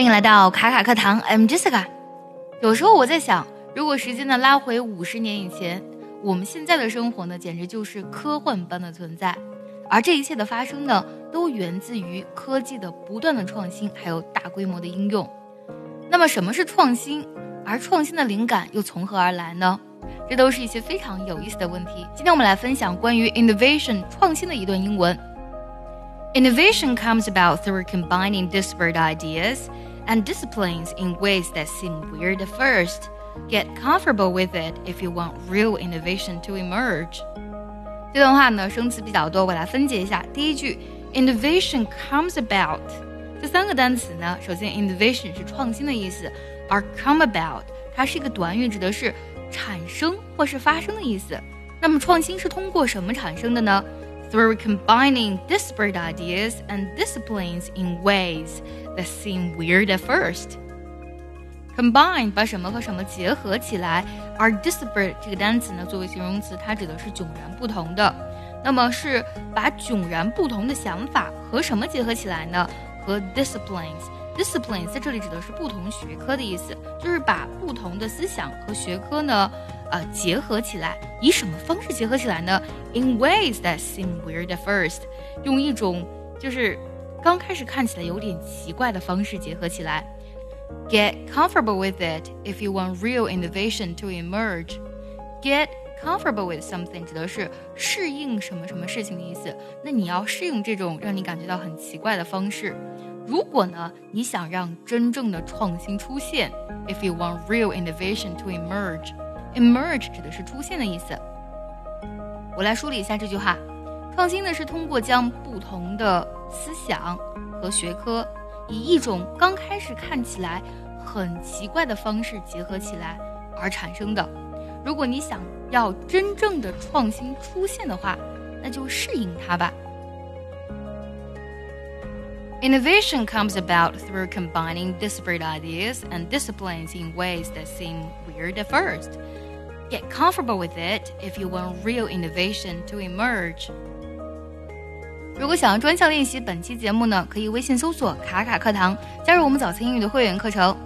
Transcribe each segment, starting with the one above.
欢迎来到卡卡课堂，I'm Jessica。有时候我在想，如果时间呢拉回五十年以前，我们现在的生活呢，简直就是科幻般的存在。而这一切的发生呢，都源自于科技的不断的创新，还有大规模的应用。那么，什么是创新？而创新的灵感又从何而来呢？这都是一些非常有意思的问题。今天我们来分享关于 innovation 创新的一段英文。Innovation comes about through combining disparate ideas and disciplines in ways that seem weird at first. Get comfortable with it if you want real innovation to emerge. 这段话呢，生词比较多，我来分解一下。第一句，innovation comes about，这三个单词呢，首先 innovation 是创新的意思，而 come about 它是一个短语，指的是产生或是发生的意思。那么创新是通过什么产生的呢 ？through combining disparate ideas and disciplines in ways that seem weird at first. Combine 把什么和什么结合起来，而 disparate 这个单词呢，作为形容词，它指的是迥然不同的。那么是把迥然不同的想法和什么结合起来呢？和 disciplines。 disciplines 在这里指的是不同学科的意思，就是把不同的思想和学科呢。呃结合起来，以什么方式结合起来呢？In ways that seem weird at first，用一种就是刚开始看起来有点奇怪的方式结合起来。Get comfortable with it if you want real innovation to emerge. Get comfortable with something 指的是适应什么什么事情的意思。那你要适应这种让你感觉到很奇怪的方式。如果呢，你想让真正的创新出现，if you want real innovation to emerge。Emerge 指的是出现的意思。我来梳理一下这句话：创新呢是通过将不同的思想和学科，以一种刚开始看起来很奇怪的方式结合起来而产生的。如果你想要真正的创新出现的话，那就适应它吧。Innovation comes about through combining disparate ideas and disciplines in ways that seem weird at first. Get comfortable with it if you want real innovation to emerge. 如果想要专项练习本期节目呢，可以微信搜索“卡卡课堂”，加入我们早餐英语的会员课程。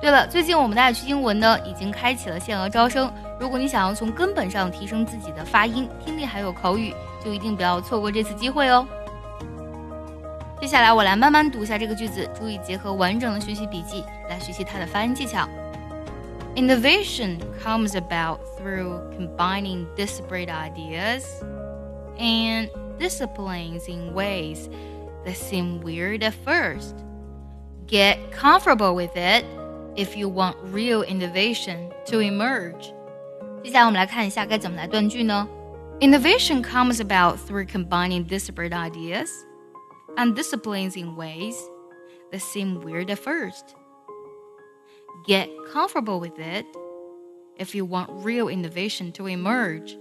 对了，最近我们的爱趣英文呢已经开启了限额招生，如果你想要从根本上提升自己的发音、听力还有口语，就一定不要错过这次机会哦。接下来我来慢慢读一下这个句子，注意结合完整的学习笔记来学习它的发音技巧。Innovation comes about through combining disparate ideas and disciplines in ways that seem weird at first. Get comfortable with it if you want real innovation to emerge. 接下来我们来看一下该怎么来断句呢？Innovation comes about through combining disparate ideas and disciplines in ways that seem weird at first. Get comfortable with it if you want real innovation to emerge.